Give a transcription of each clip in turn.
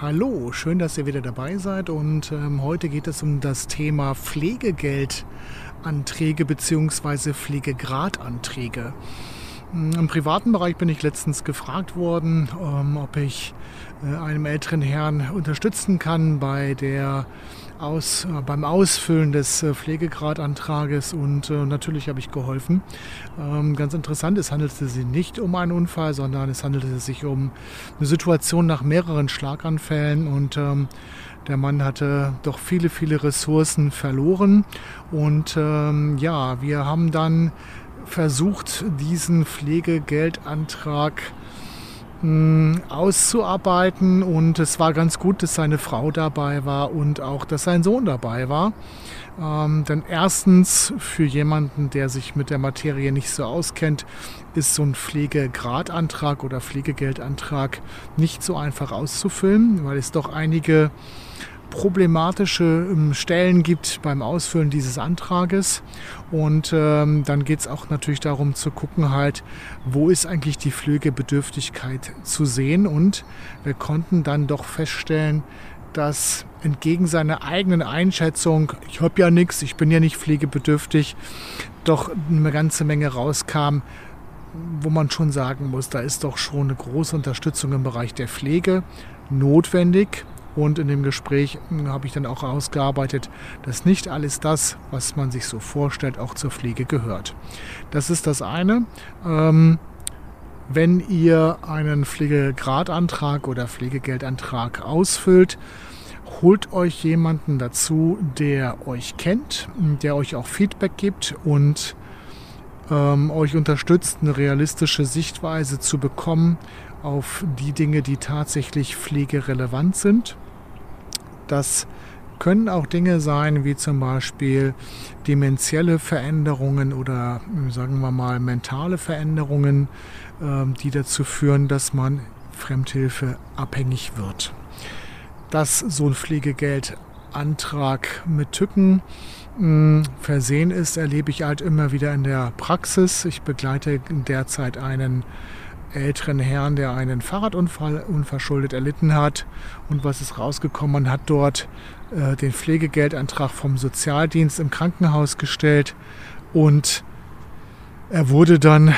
hallo, schön, dass ihr wieder dabei seid und ähm, heute geht es um das Thema Pflegegeldanträge bzw. Pflegegradanträge. Hm, Im privaten Bereich bin ich letztens gefragt worden, ähm, ob ich äh, einem älteren Herrn unterstützen kann bei der aus, äh, beim Ausfüllen des äh, Pflegegradantrages und äh, natürlich habe ich geholfen. Ähm, ganz interessant, es handelte sich nicht um einen Unfall, sondern es handelte sich um eine Situation nach mehreren Schlaganfällen und ähm, der Mann hatte doch viele, viele Ressourcen verloren und ähm, ja, wir haben dann versucht, diesen Pflegegeldantrag auszuarbeiten und es war ganz gut, dass seine Frau dabei war und auch, dass sein Sohn dabei war. Ähm, denn erstens, für jemanden, der sich mit der Materie nicht so auskennt, ist so ein Pflegegradantrag oder Pflegegeldantrag nicht so einfach auszufüllen, weil es doch einige problematische ähm, Stellen gibt beim Ausfüllen dieses Antrages. Und ähm, dann geht es auch natürlich darum zu gucken, halt, wo ist eigentlich die Pflegebedürftigkeit zu sehen. Und wir konnten dann doch feststellen, dass entgegen seiner eigenen Einschätzung, ich habe ja nichts, ich bin ja nicht pflegebedürftig, doch eine ganze Menge rauskam, wo man schon sagen muss, da ist doch schon eine große Unterstützung im Bereich der Pflege notwendig. Und in dem Gespräch hm, habe ich dann auch ausgearbeitet, dass nicht alles das, was man sich so vorstellt, auch zur Pflege gehört. Das ist das eine. Ähm, wenn ihr einen Pflegegradantrag oder Pflegegeldantrag ausfüllt, holt euch jemanden dazu, der euch kennt, der euch auch Feedback gibt und ähm, euch unterstützt, eine realistische Sichtweise zu bekommen auf die Dinge, die tatsächlich pflegerelevant sind. Das können auch Dinge sein, wie zum Beispiel dementielle Veränderungen oder sagen wir mal mentale Veränderungen, ähm, die dazu führen, dass man Fremdhilfe abhängig wird. Dass so ein Pflegegeldantrag mit Tücken hm, versehen ist, erlebe ich halt immer wieder in der Praxis. Ich begleite derzeit einen älteren Herrn, der einen Fahrradunfall unverschuldet erlitten hat. Und was ist rausgekommen? Man hat dort äh, den Pflegegeldantrag vom Sozialdienst im Krankenhaus gestellt und er wurde dann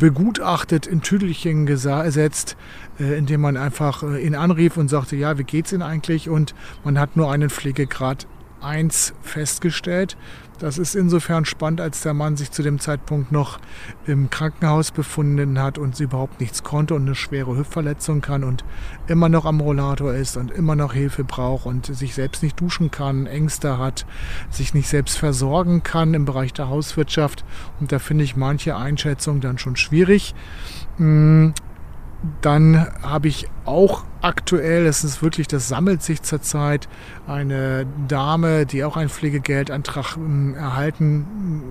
begutachtet, in Tüdelchen gesetzt, äh, indem man einfach äh, ihn anrief und sagte, ja, wie geht's Ihnen eigentlich? Und man hat nur einen Pflegegrad 1 festgestellt. Das ist insofern spannend, als der Mann sich zu dem Zeitpunkt noch im Krankenhaus befunden hat und überhaupt nichts konnte und eine schwere Hüftverletzung kann und immer noch am Rollator ist und immer noch Hilfe braucht und sich selbst nicht duschen kann, Ängste hat, sich nicht selbst versorgen kann im Bereich der Hauswirtschaft. Und da finde ich manche Einschätzungen dann schon schwierig. Hm, dann habe ich auch aktuell, das ist wirklich, das sammelt sich zurzeit, eine Dame, die auch einen Pflegegeldantrag ähm, erhalten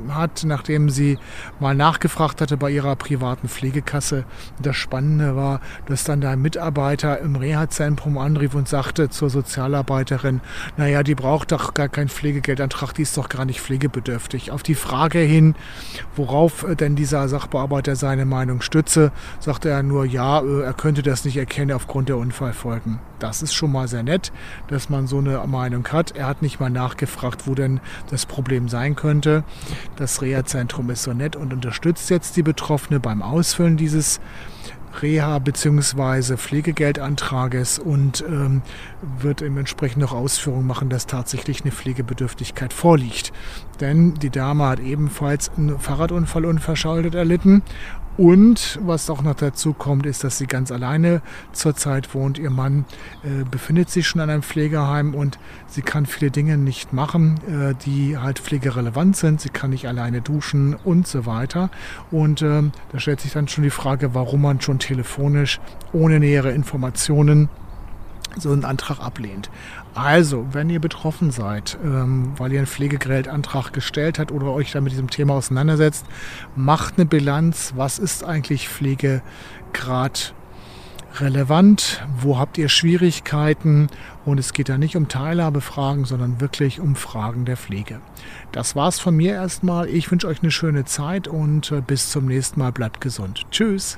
hat, nachdem sie mal nachgefragt hatte bei ihrer privaten Pflegekasse. Das Spannende war, dass dann der Mitarbeiter im Reha-Zentrum anrief und sagte zur Sozialarbeiterin, naja, die braucht doch gar keinen Pflegegeldantrag, die ist doch gar nicht pflegebedürftig. Auf die Frage hin, worauf denn dieser Sachbearbeiter seine Meinung stütze, sagte er nur, ja, äh, er könnte das nicht erkennen aufgrund der Unfallfolgen. Das ist schon mal sehr nett, dass man so eine Meinung hat. Er hat nicht mal nachgefragt, wo denn das Problem sein könnte. Das Reha-Zentrum ist so nett und unterstützt jetzt die Betroffene beim Ausfüllen dieses Reha- bzw. Pflegegeldantrages und ähm, wird entsprechend noch Ausführungen machen, dass tatsächlich eine Pflegebedürftigkeit vorliegt. Denn die Dame hat ebenfalls einen Fahrradunfall unverschuldet erlitten und was auch noch dazu kommt, ist, dass sie ganz alleine zurzeit wohnt. Ihr Mann äh, befindet sich schon an einem Pflegeheim und sie kann viele Dinge nicht machen, äh, die halt pflegerelevant sind. Sie kann nicht alleine duschen und so weiter. Und äh, da stellt sich dann schon die Frage, warum man schon telefonisch ohne nähere Informationen so einen Antrag ablehnt. Also, wenn ihr betroffen seid, ähm, weil ihr einen Pflegegeldantrag gestellt habt oder euch da mit diesem Thema auseinandersetzt, macht eine Bilanz. Was ist eigentlich Pflegegrad relevant? Wo habt ihr Schwierigkeiten? Und es geht da nicht um Teilhabefragen, sondern wirklich um Fragen der Pflege. Das war's von mir erstmal. Ich wünsche euch eine schöne Zeit und äh, bis zum nächsten Mal. Bleibt gesund. Tschüss.